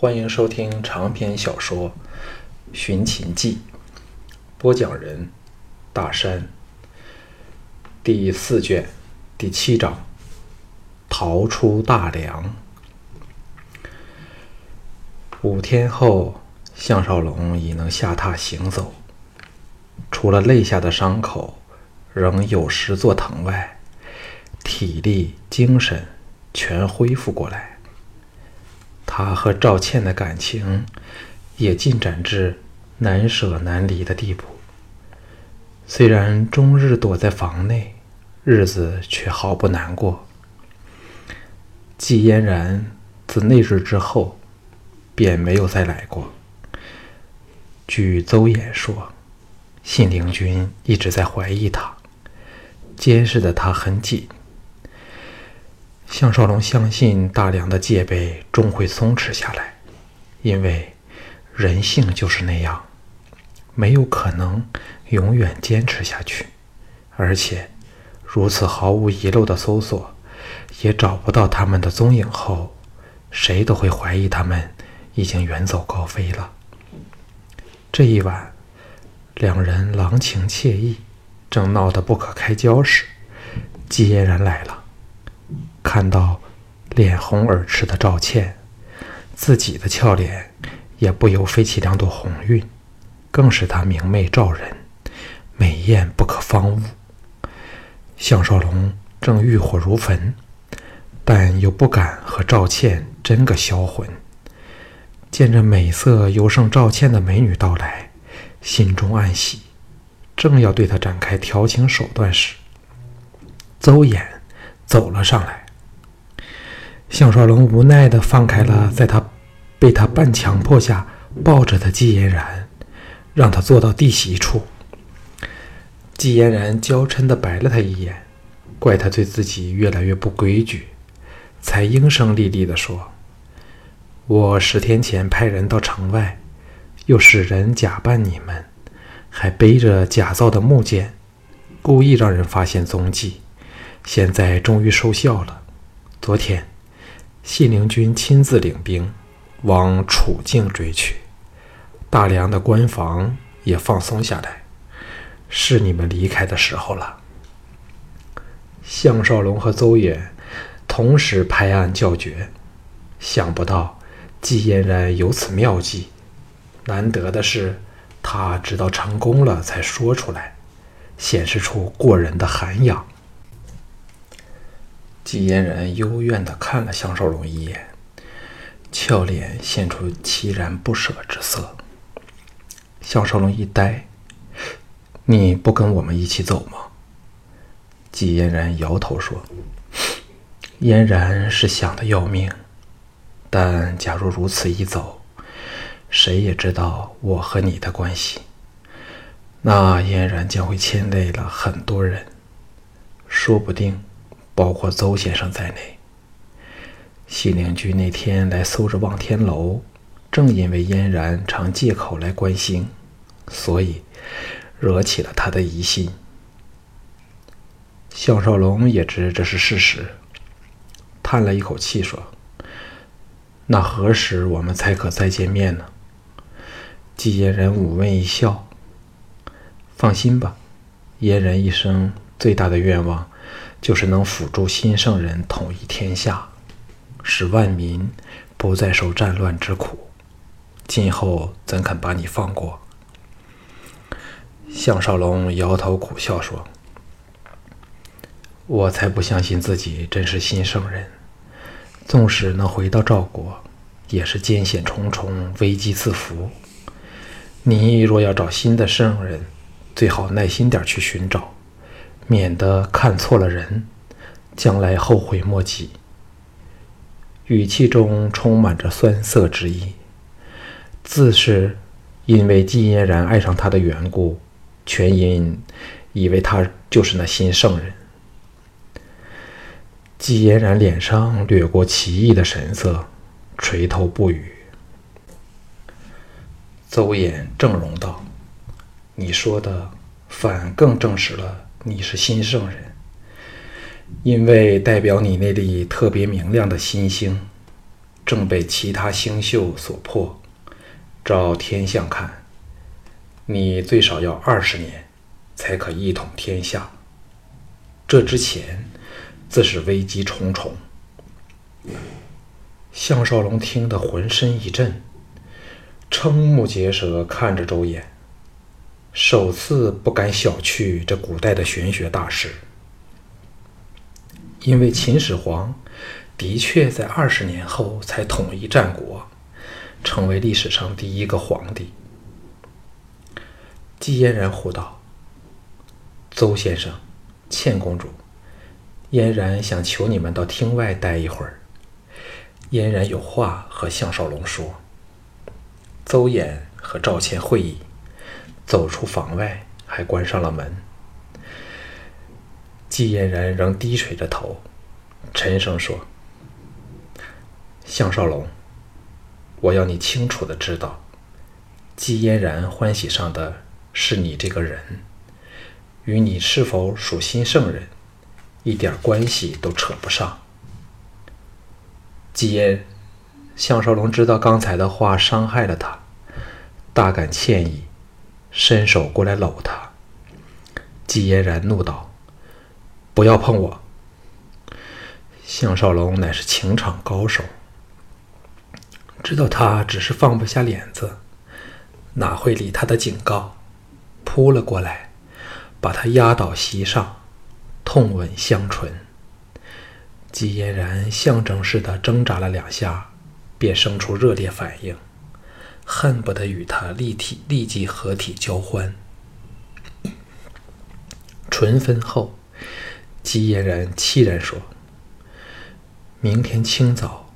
欢迎收听长篇小说《寻秦记》，播讲人：大山。第四卷第七章：逃出大梁。五天后，项少龙已能下榻行走，除了肋下的伤口仍有时作疼外，体力、精神全恢复过来。他和赵倩的感情也进展至难舍难离的地步。虽然终日躲在房内，日子却毫不难过。季嫣然自那日之后便没有再来过。据邹衍说，信陵君一直在怀疑他，监视的他很紧。项少龙相信大梁的戒备终会松弛下来，因为人性就是那样，没有可能永远坚持下去。而且，如此毫无遗漏的搜索，也找不到他们的踪影后，谁都会怀疑他们已经远走高飞了。这一晚，两人郎情妾意，正闹得不可开交时，季嫣然来了。看到脸红耳赤的赵倩，自己的俏脸也不由飞起两朵红晕，更使她明媚照人，美艳不可方物。项少龙正欲火如焚，但又不敢和赵倩争个销魂。见着美色尤胜赵倩的美女到来，心中暗喜，正要对她展开调情手段时，邹衍走了上来。项少龙无奈地放开了在他被他半强迫下抱着的季嫣然，让他坐到地席处。季嫣然娇嗔地白了他一眼，怪他对自己越来越不规矩，才应声厉厉地说：“我十天前派人到城外，又使人假扮你们，还背着假造的木剑，故意让人发现踪迹。现在终于收效了。昨天。”信陵君亲自领兵往楚境追去，大梁的关防也放松下来，是你们离开的时候了。项少龙和邹衍同时拍案叫绝，想不到季嫣然有此妙计，难得的是他直到成功了才说出来，显示出过人的涵养。季嫣然幽怨地看了项少龙一眼，俏脸现出凄然不舍之色。项少龙一呆：“你不跟我们一起走吗？”季嫣然摇头说：“嫣然是想的要命，但假如如此一走，谁也知道我和你的关系，那嫣然将会牵累了很多人，说不定。”包括邹先生在内，西陵君那天来搜着望天楼，正因为嫣然常借口来关心，所以惹起了他的疑心。项少龙也知这是事实，叹了一口气说：“那何时我们才可再见面呢？”季嫣然妩媚一笑：“放心吧，嫣然一生最大的愿望。”就是能辅助新圣人统一天下，使万民不再受战乱之苦。今后怎肯把你放过？项少龙摇头苦笑说：“我才不相信自己真是新圣人。纵使能回到赵国，也是艰险重重，危机四伏。你若要找新的圣人，最好耐心点去寻找。”免得看错了人，将来后悔莫及。语气中充满着酸涩之意，自是因为季嫣然爱上他的缘故，全因以为他就是那新圣人。季嫣然脸上掠过奇异的神色，垂头不语。邹衍正容道：“你说的，反更证实了。”你是新圣人，因为代表你那粒特别明亮的新星，正被其他星宿所破。照天象看，你最少要二十年，才可一统天下。这之前，自是危机重重。项少龙听得浑身一震，瞠目结舌，看着周衍，首次不敢小觑这古代的玄学大师。因为秦始皇的确在二十年后才统一战国。成为历史上第一个皇帝。姬嫣然呼道：“邹先生，倩公主，嫣然想求你们到厅外待一会儿。嫣然有话和项少龙说。”邹衍和赵倩会意，走出房外，还关上了门。季嫣然仍低垂着头，沉声说：“项少龙。”我要你清楚的知道，季嫣然欢喜上的是你这个人，与你是否属新圣人一点关系都扯不上。季嫣，项少龙知道刚才的话伤害了他，大感歉意，伸手过来搂他。季嫣然怒道：“不要碰我！”项少龙乃是情场高手。知道他只是放不下脸子，哪会理他的警告？扑了过来，把他压倒席上，痛吻香唇。季嫣然象征式的挣扎了两下，便生出热烈反应，恨不得与他立体立即合体交欢。唇分后，姬嫣然凄然说：“明天清早，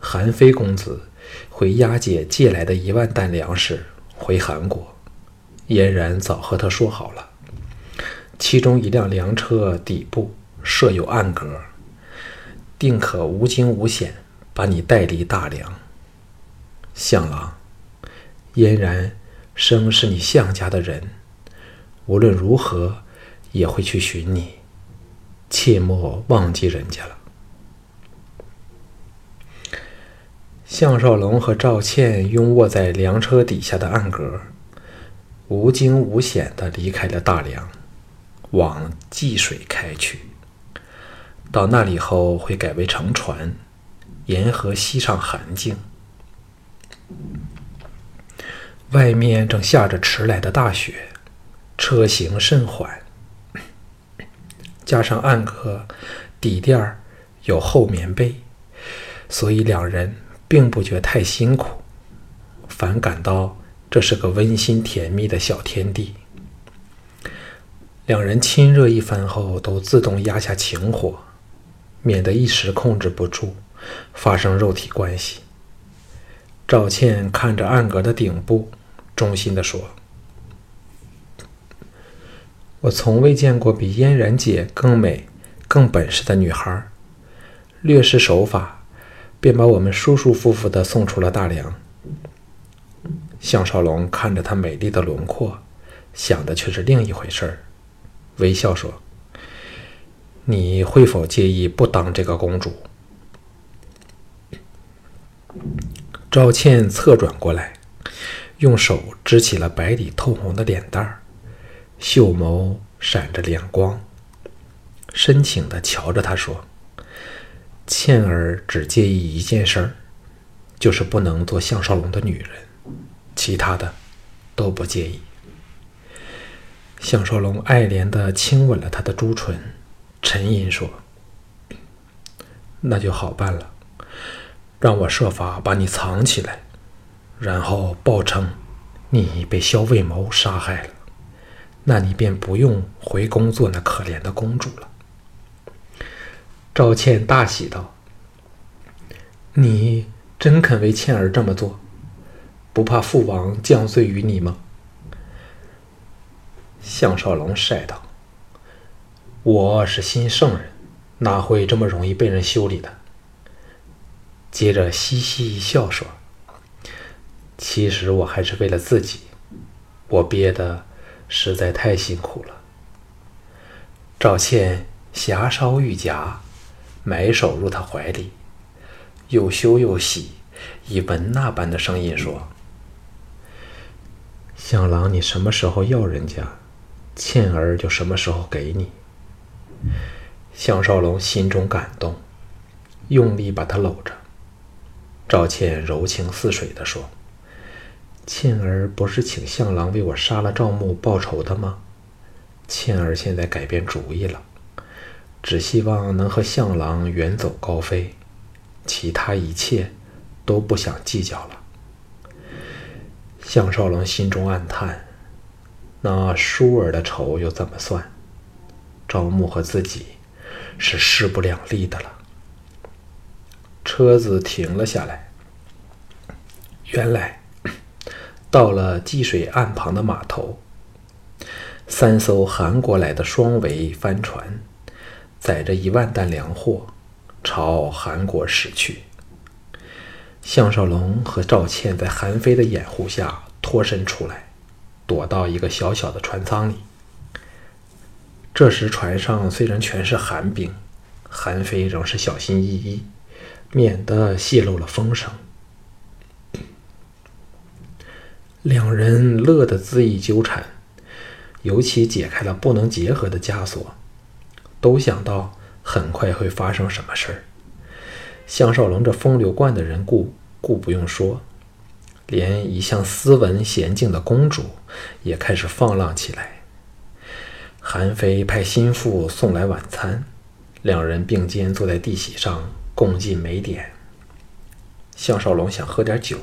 韩非公子。”回押解借来的一万担粮食回韩国，嫣然早和他说好了。其中一辆粮车底部设有暗格，定可无惊无险把你带离大梁。相郎，嫣然生是你项家的人，无论如何也会去寻你，切莫忘记人家了。项少龙和赵倩拥卧在粮车底下的暗格，无惊无险地离开了大梁，往济水开去。到那里后会改为乘船，沿河西上寒境。外面正下着迟来的大雪，车行甚缓。加上暗格底垫有厚棉被，所以两人。并不觉太辛苦，反感到这是个温馨甜蜜的小天地。两人亲热一番后，都自动压下情火，免得一时控制不住发生肉体关系。赵倩看着暗格的顶部，衷心地说：“我从未见过比嫣然姐更美、更本事的女孩，略施手法。”便把我们舒舒服服地送出了大梁。项少龙看着她美丽的轮廓，想的却是另一回事儿，微笑说：“你会否介意不当这个公主？”赵倩侧转过来，用手支起了白底透红的脸蛋儿，秀眸闪着亮光，深情地瞧着他说。倩儿只介意一件事儿，就是不能做项少龙的女人，其他的都不介意。项少龙爱怜地亲吻了她的朱唇，沉吟说：“那就好办了，让我设法把你藏起来，然后报称你被萧卫谋杀害了，那你便不用回宫做那可怜的公主了。”赵倩大喜道：“你真肯为倩儿这么做，不怕父王降罪于你吗？”项少龙晒道：“我是新圣人，哪会这么容易被人修理的？”接着嘻嘻一笑说：“其实我还是为了自己，我憋得实在太辛苦了。”赵倩霞烧玉颊。埋手入他怀里，又羞又喜，以文那般的声音说：“向郎，你什么时候要人家，倩儿就什么时候给你。”项少龙心中感动，用力把她搂着。赵倩柔情似水地说：“倩儿不是请向郎为我杀了赵牧报仇的吗？倩儿现在改变主意了，只希望能和向郎远走高飞。”其他一切都不想计较了。项少龙心中暗叹：那舒儿的仇又怎么算？赵牧和自己是势不两立的了。车子停了下来。原来到了积水岸旁的码头，三艘韩国来的双桅帆船载着一万担粮货。朝韩国驶去。项少龙和赵倩在韩非的掩护下脱身出来，躲到一个小小的船舱里。这时船上虽然全是韩兵，韩非仍是小心翼翼，免得泄露了风声。两人乐得恣意纠缠，尤其解开了不能结合的枷锁，都想到。很快会发生什么事儿？项少龙这风流惯的人，故故不用说，连一向斯文娴静的公主也开始放浪起来。韩非派心腹送来晚餐，两人并肩坐在地席上共进美点。项少龙想喝点酒，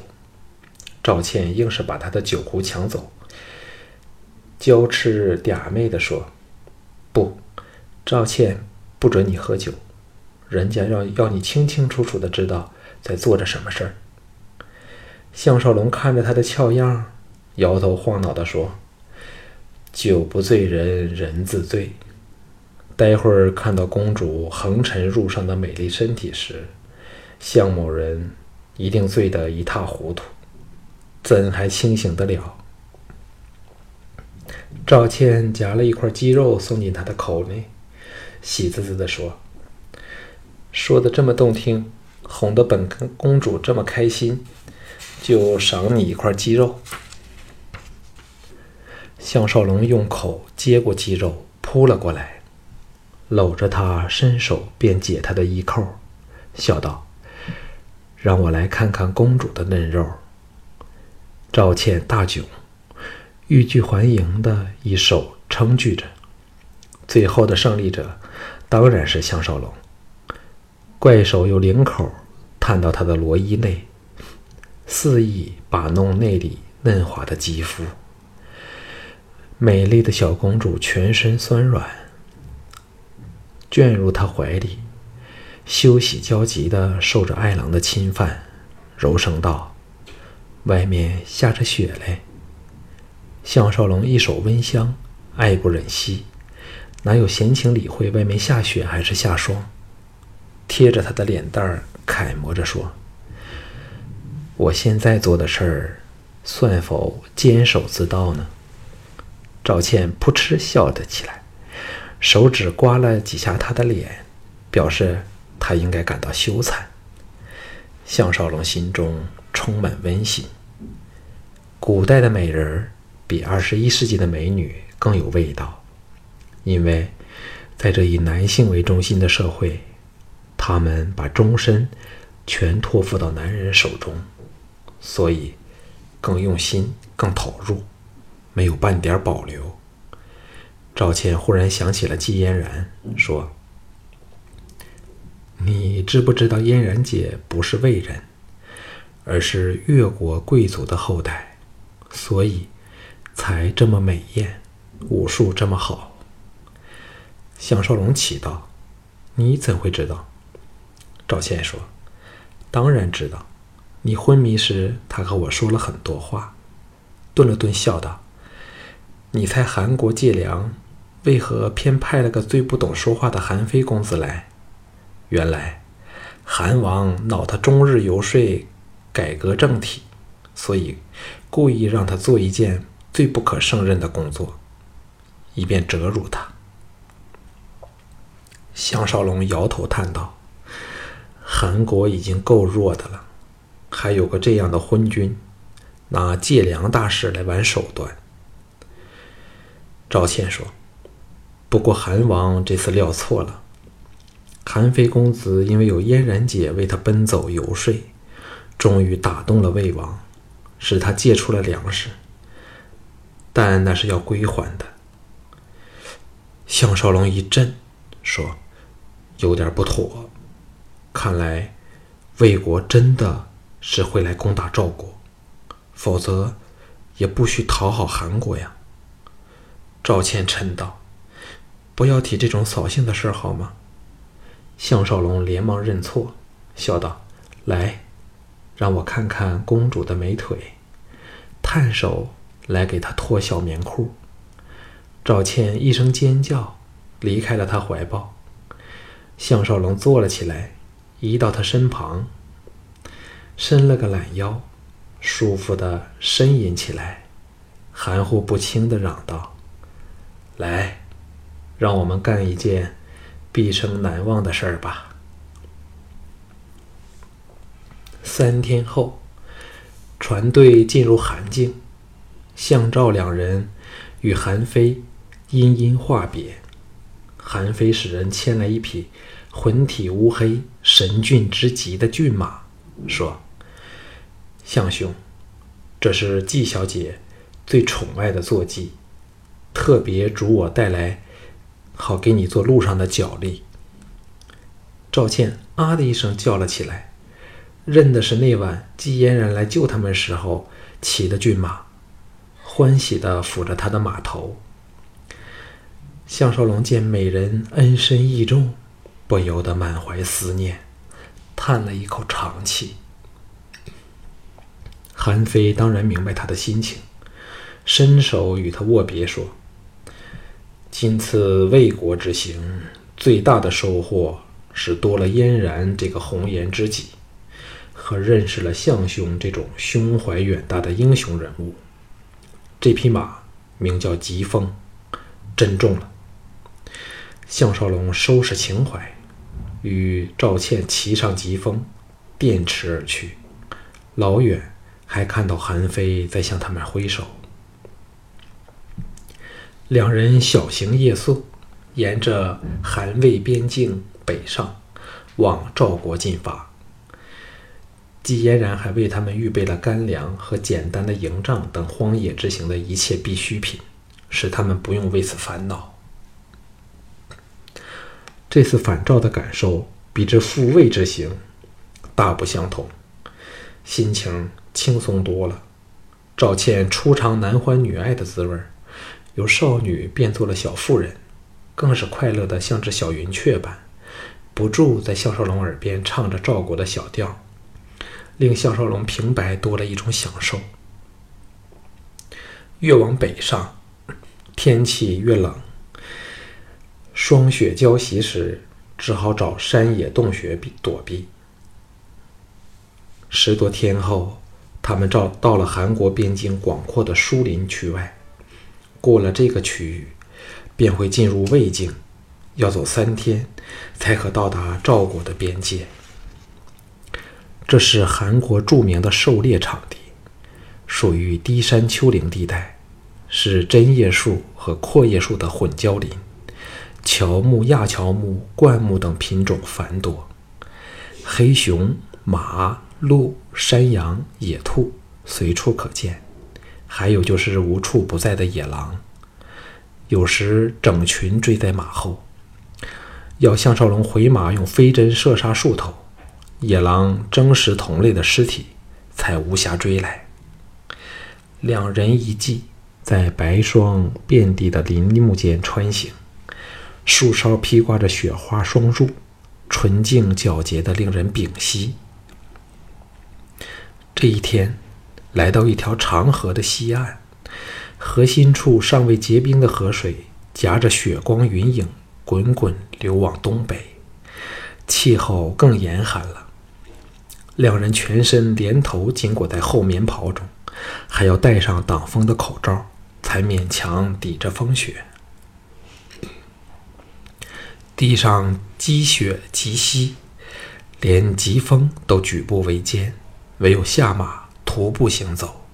赵倩硬是把他的酒壶抢走，娇痴嗲媚地说：“不，赵倩。”不准你喝酒，人家要要你清清楚楚的知道在做着什么事儿。项少龙看着他的俏样，摇头晃脑的说：“酒不醉人人自醉，待会儿看到公主横陈入上的美丽身体时，项某人一定醉得一塌糊涂，怎还清醒得了？”赵倩夹了一块鸡肉送进他的口内。喜滋滋地说：“说的这么动听，哄得本公主这么开心，就赏你一块鸡肉。”项少龙用口接过鸡肉，扑了过来，搂着她，伸手便解她的衣扣，笑道：“让我来看看公主的嫩肉。”赵倩大窘，欲拒还迎的一手撑拒着，最后的胜利者。当然是项少龙。怪手由领口探到他的罗衣内，肆意把弄内里嫩滑的肌肤。美丽的小公主全身酸软，卷入他怀里，休喜交集地受着爱郎的侵犯，柔声道：“外面下着雪嘞。”项少龙一手温香，爱不忍惜。哪有闲情理会外面下雪还是下霜？贴着他的脸蛋儿楷模着说：“我现在做的事儿，算否坚守自盗呢？”赵倩扑哧笑了起来，手指刮了几下他的脸，表示他应该感到羞惭。项少龙心中充满温馨。古代的美人儿比二十一世纪的美女更有味道。因为，在这以男性为中心的社会，他们把终身全托付到男人手中，所以更用心、更投入，没有半点保留。赵倩忽然想起了季嫣然，说：“你知不知道嫣然姐不是魏人，而是越国贵族的后代，所以才这么美艳，武术这么好。”项少龙奇道：“你怎会知道？”赵倩说：“当然知道。你昏迷时，他和我说了很多话。”顿了顿，笑道：“你猜韩国借粮，为何偏派了个最不懂说话的韩非公子来？原来，韩王恼他终日游说改革政体，所以故意让他做一件最不可胜任的工作，以便折辱他。”项少龙摇头叹道：“韩国已经够弱的了，还有个这样的昏君，拿借粮大事来玩手段。赵倩说：“不过韩王这次料错了。韩非公子因为有嫣然姐为他奔走游说，终于打动了魏王，使他借出了粮食。但那是要归还的。”项少龙一震，说：“有点不妥。”看来，魏国真的是会来攻打赵国，否则也不许讨好韩国呀。赵倩嗔道：“不要提这种扫兴的事好吗？”项少龙连忙认错，笑道：“来，让我看看公主的美腿。”探手来给她脱小棉裤。赵倩一声尖叫，离开了他怀抱。项少龙坐了起来。移到他身旁，伸了个懒腰，舒服的呻吟起来，含糊不清的嚷道：“来，让我们干一件毕生难忘的事儿吧。”三天后，船队进入韩境，项赵两人与韩非殷殷话别。韩非使人牵来一匹。浑体乌黑、神俊之极的骏马，说：“相兄，这是季小姐最宠爱的坐骑，特别嘱我带来，好给你做路上的脚力。”赵倩啊的一声叫了起来，认的是那晚季嫣然来救他们时候骑的骏马，欢喜的抚着他的马头。项少龙见美人恩深义重。不由得满怀思念，叹了一口长气。韩非当然明白他的心情，伸手与他握别，说：“今次魏国之行，最大的收获是多了嫣然这个红颜知己，和认识了项兄这种胸怀远大的英雄人物。这匹马名叫疾风，珍重了。”项少龙收拾情怀。与赵倩骑上疾风，电驰而去。老远还看到韩非在向他们挥手。两人小行夜宿，沿着韩魏边境北上，往赵国进发。季嫣然还为他们预备了干粮和简单的营帐等荒野之行的一切必需品，使他们不用为此烦恼。这次返赵的感受比之复位之行大不相同，心情轻松多了。赵倩初尝男欢女爱的滋味，由少女变做了小妇人，更是快乐的像只小云雀般，不住在项少龙耳边唱着赵国的小调，令项少龙平白多了一种享受。越往北上，天气越冷。霜雪交袭时，只好找山野洞穴避躲避。十多天后，他们到到了韩国边境广阔的疏林区外。过了这个区域，便会进入魏境，要走三天才可到达赵国的边界。这是韩国著名的狩猎场地，属于低山丘陵地带，是针叶树和阔叶树的混交林。乔木、亚乔木、灌木等品种繁多，黑熊、马、鹿、山羊、野兔随处可见，还有就是无处不在的野狼，有时整群追在马后，要项少龙回马用飞针射杀数头，野狼争食同类的尸体，才无暇追来。两人一骑，在白霜遍地的林木间穿行。树梢披挂着雪花霜柱，纯净皎洁的令人屏息。这一天，来到一条长河的西岸，河心处尚未结冰的河水夹着雪光云影，滚滚流往东北，气候更严寒了。两人全身连头紧裹在厚棉袍中，还要戴上挡风的口罩，才勉强抵着风雪。地上积雪极稀，连疾风都举步维艰，唯有下马徒步行走，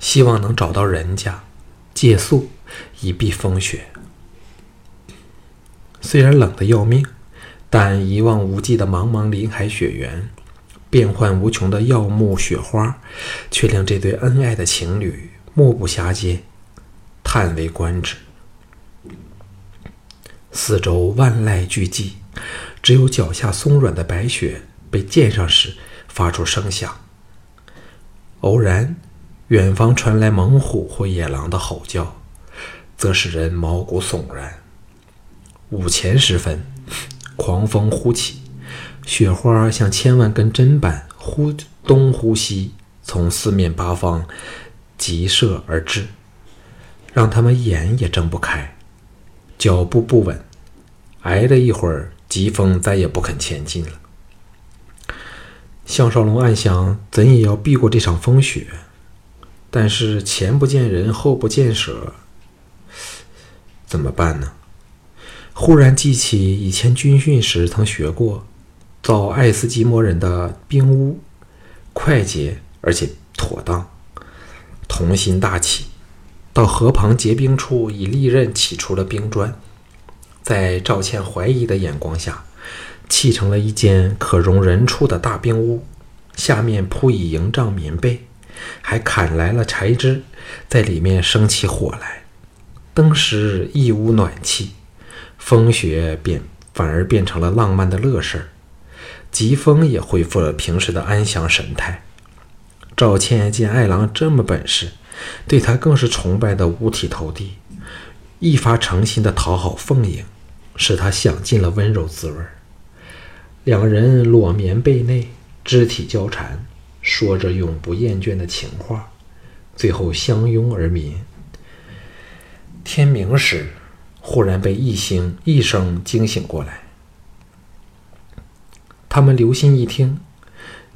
希望能找到人家借宿，以避风雪。虽然冷得要命，但一望无际的茫茫林海雪原，变幻无穷的耀目雪花，却令这对恩爱的情侣目不暇接，叹为观止。四周万籁俱寂，只有脚下松软的白雪被溅上时发出声响。偶然，远方传来猛虎或野狼的吼叫，则使人毛骨悚然。午前时分，狂风呼起，雪花像千万根针般忽东忽西，从四面八方急射而至，让他们眼也睁不开，脚步不稳。挨了一会儿，疾风再也不肯前进了。项少龙暗想，怎也要避过这场风雪，但是前不见人，后不见蛇，怎么办呢？忽然记起以前军训时曾学过，造爱斯基摩人的冰屋，快捷而且妥当。童心大起，到河旁结冰处，以利刃起出了冰砖，在赵倩怀疑的眼光下，砌成了一间可容人处的大冰屋，下面铺以营帐棉被，还砍来了柴枝，在里面生起火来，登时一屋暖气。风雪变反而变成了浪漫的乐事儿，疾风也恢复了平时的安详神态。赵倩见爱郎这么本事，对他更是崇拜的五体投地，一发诚心的讨好凤影，使他享尽了温柔滋味。两人裸棉被内，肢体交缠，说着永不厌倦的情话，最后相拥而眠。天明时。忽然被一星一声惊醒过来，他们留心一听，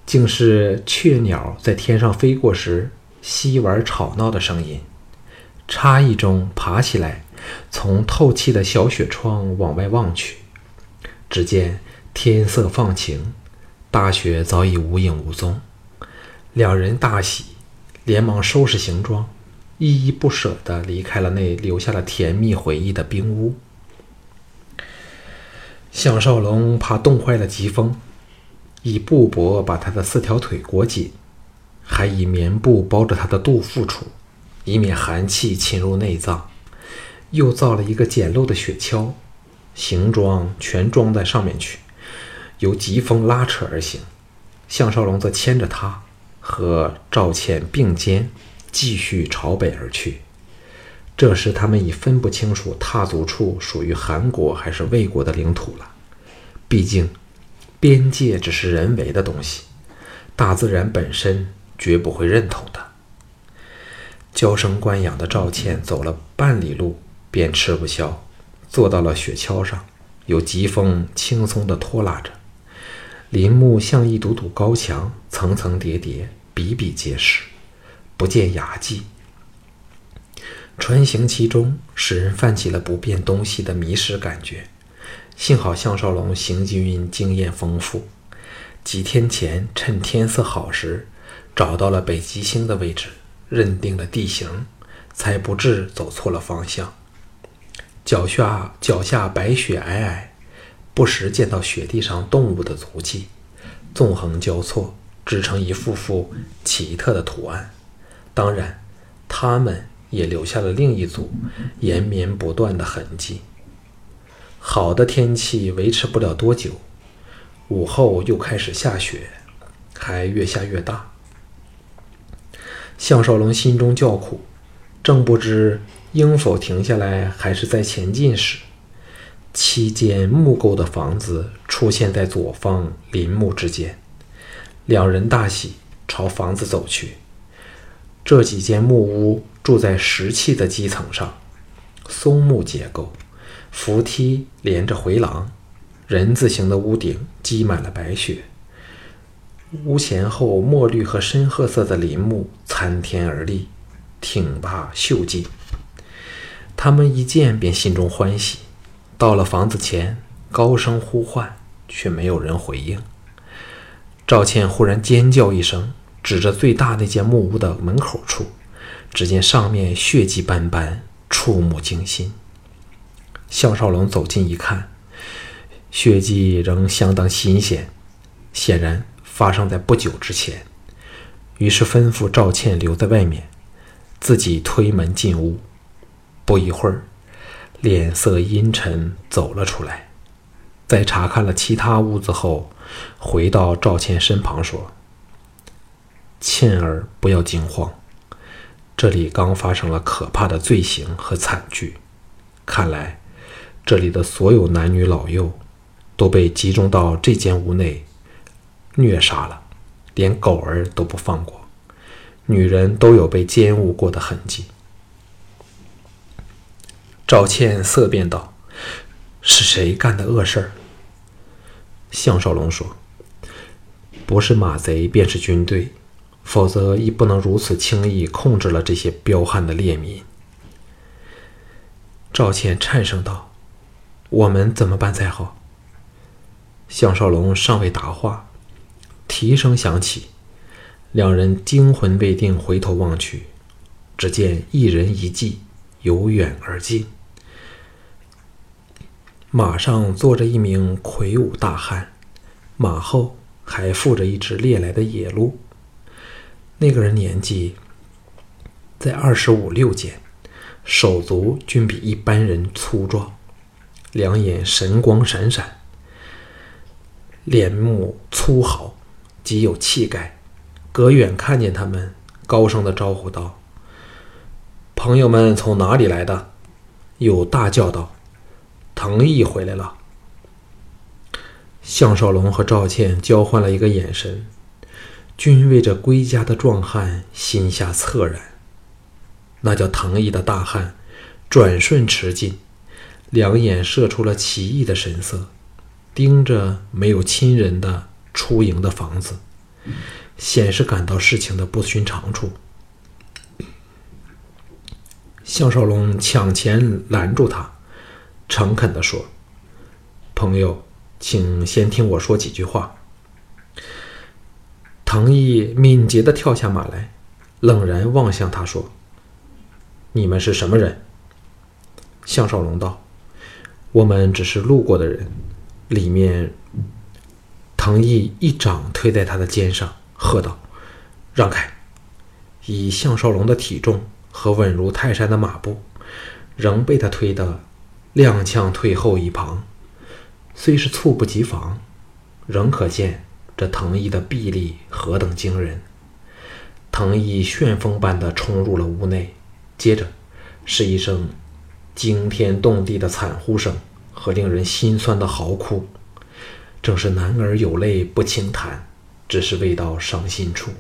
竟是雀鸟在天上飞过时嬉玩吵闹的声音。诧异中爬起来，从透气的小雪窗往外望去，只见天色放晴，大雪早已无影无踪。两人大喜，连忙收拾行装。依依不舍地离开了那留下了甜蜜回忆的冰屋。项少龙怕冻坏了疾风，以布帛把他的四条腿裹紧，还以棉布包着他的肚腹处，以免寒气侵入内脏。又造了一个简陋的雪橇，行装全装在上面去，由疾风拉扯而行。项少龙则牵着他和赵倩并肩。继续朝北而去。这时，他们已分不清楚踏足处属于韩国还是魏国的领土了。毕竟，边界只是人为的东西，大自然本身绝不会认同的。娇生惯养的赵倩走了半里路，便吃不消，坐到了雪橇上，有疾风轻松地拖拉着。林木像一堵堵高墙，层层叠叠，比比皆是。不见雅迹，穿行其中，使人泛起了不辨东西的迷失感觉。幸好项少龙行军经验丰富，几天前趁天色好时，找到了北极星的位置，认定了地形，才不致走错了方向。脚下脚下白雪皑皑，不时见到雪地上动物的足迹，纵横交错，织成一幅幅奇特的图案。当然，他们也留下了另一组延绵不断的痕迹。好的天气维持不了多久，午后又开始下雪，还越下越大。项少龙心中叫苦，正不知应否停下来，还是再前进时，七间木构的房子出现在左方林木之间。两人大喜，朝房子走去。这几间木屋住在石砌的基层上，松木结构，扶梯连着回廊，人字形的屋顶积满了白雪。屋前后墨绿和深褐色的林木参天而立，挺拔秀劲。他们一见便心中欢喜，到了房子前，高声呼唤，却没有人回应。赵倩忽然尖叫一声，指着最大那间木屋的门口处，只见上面血迹斑斑，触目惊心。项少龙走近一看，血迹仍相当新鲜，显然发生在不久之前。于是吩咐赵倩留在外面，自己推门进屋。不一会儿，脸色阴沉走了出来。在查看了其他屋子后，回到赵倩身旁说：“倩儿，不要惊慌，这里刚发生了可怕的罪行和惨剧，看来……”这里的所有男女老幼都被集中到这间屋内虐杀了，连狗儿都不放过。女人都有被奸污过的痕迹。赵倩色变道：“是谁干的恶事儿？”项少龙说：“不是马贼，便是军队，否则亦不能如此轻易控制了这些彪悍的猎民。”赵倩颤声道。我们怎么办才好？项少龙尚未答话，蹄声响起，两人惊魂未定，回头望去，只见一人一骑由远而近，马上坐着一名魁梧大汉，马后还附着一只猎来的野鹿。那个人年纪在二十五六间，手足均比一般人粗壮。两眼神光闪闪，脸目粗豪，极有气概。隔远看见他们，高声的招呼道：“朋友们从哪里来的？”又大叫道：“藤毅回来了。”项少龙和赵倩交换了一个眼神，均为这归家的壮汉心下恻然。那叫藤毅的大汉，转瞬驰进。两眼射出了奇异的神色，盯着没有亲人的出营的房子，显示感到事情的不寻常处。项少龙抢前拦住他，诚恳地说：“朋友，请先听我说几句话。”藤毅敏捷地跳下马来，冷然望向他说：“你们是什么人？”项少龙道。我们只是路过的人。里面，藤毅一掌推在他的肩上，喝道：“让开！”以项少龙的体重和稳如泰山的马步，仍被他推得踉跄退后一旁。虽是猝不及防，仍可见这藤毅的臂力何等惊人。藤毅旋风般的冲入了屋内，接着是一声。惊天动地的惨呼声和令人心酸的嚎哭，正是男儿有泪不轻弹，只是未到伤心处。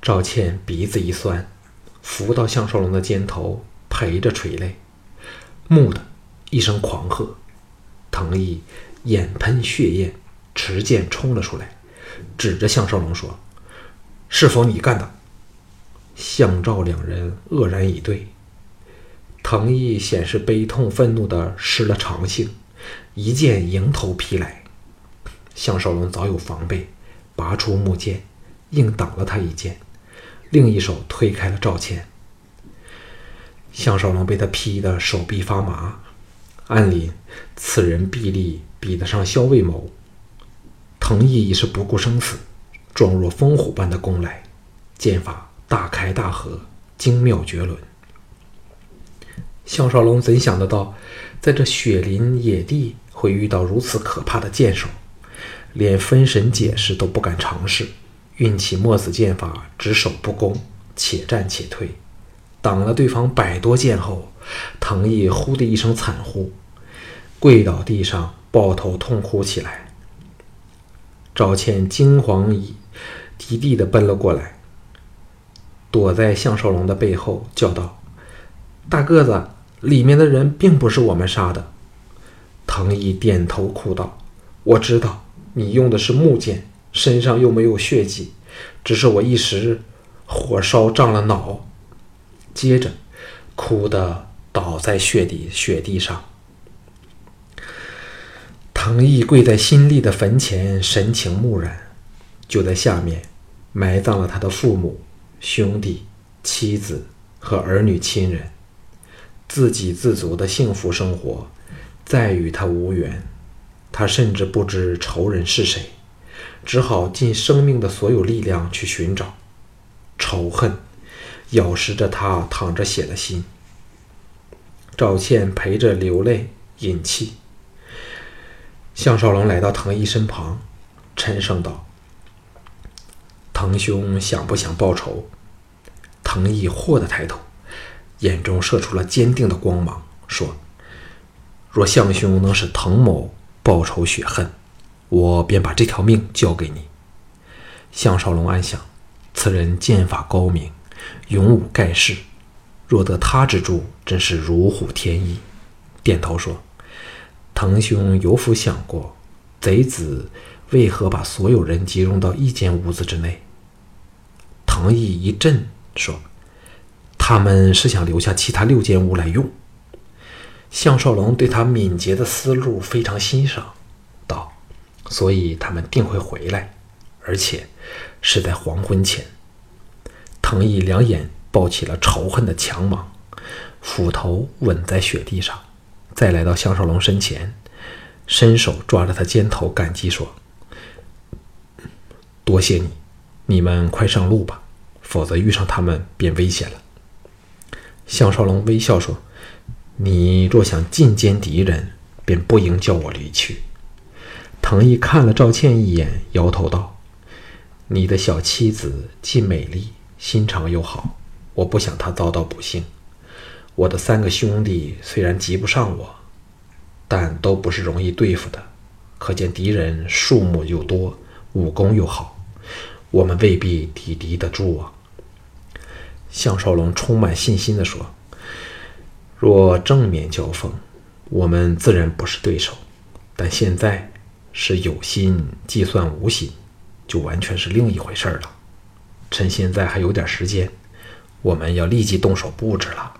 赵倩鼻子一酸，伏到项少龙的肩头，陪着垂泪。蓦的一声狂喝，藤毅眼喷血焰，持剑冲了出来，指着项少龙说：“是否你干的？”项赵两人愕然以对。藤毅显示悲痛愤怒的失了常性，一剑迎头劈来。项少龙早有防备，拔出木剑，硬挡了他一剑，另一手推开了赵倩。项少龙被他劈得手臂发麻。按理此人臂力比得上萧卫谋，藤毅已是不顾生死，状若风虎般的攻来，剑法大开大合，精妙绝伦。项少龙怎想得到，在这雪林野地会遇到如此可怕的剑手，连分神解释都不敢尝试，运起墨子剑法，只守不攻，且战且退，挡了对方百多剑后，藤毅呼的一声惨呼，跪倒地上，抱头痛哭起来。赵倩惊惶已极地的奔了过来，躲在项少龙的背后，叫道：“大个子！”里面的人并不是我们杀的。藤毅点头哭道：“我知道你用的是木剑，身上又没有血迹，只是我一时火烧胀了脑。”接着，哭得倒在雪地雪地上。藤毅跪在新立的坟前，神情木然。就在下面，埋葬了他的父母、兄弟、妻子和儿女亲人。自给自足的幸福生活，再与他无缘。他甚至不知仇人是谁，只好尽生命的所有力量去寻找。仇恨咬食着他淌着血的心。赵倩陪着流泪饮气。项少龙来到藤毅身旁，沉声道：“藤兄想不想报仇？”藤毅霍地抬头，眼中射出了坚定的光芒，说：“若项兄能使藤某报仇雪恨，我便把这条命交给你。”项少龙暗想：此人剑法高明，勇武盖世，若得他之助，真是如虎添翼。点头说。藤兄有否想过，贼子为何把所有人集中到一间屋子之内？藤毅一震，说：“他们是想留下其他六间屋来用。”项少龙对他敏捷的思路非常欣赏，道：“所以他们定会回来，而且是在黄昏前。”藤毅两眼抱起了仇恨的强芒，斧头稳在雪地上。再来到项少龙身前，伸手抓着他肩头，感激说：“多谢你，你们快上路吧，否则遇上他们便危险了。”项少龙微笑说：“你若想尽歼敌人，便不应叫我离去。”藤毅看了赵倩一眼，摇头道：“你的小妻子既美丽，心肠又好，我不想她遭到不幸。”我的三个兄弟虽然及不上我，但都不是容易对付的。可见敌人数目又多，武功又好，我们未必抵敌得住啊。项少龙充满信心地说：“若正面交锋，我们自然不是对手。但现在是有心计算无心，就完全是另一回事了。趁现在还有点时间，我们要立即动手布置了。”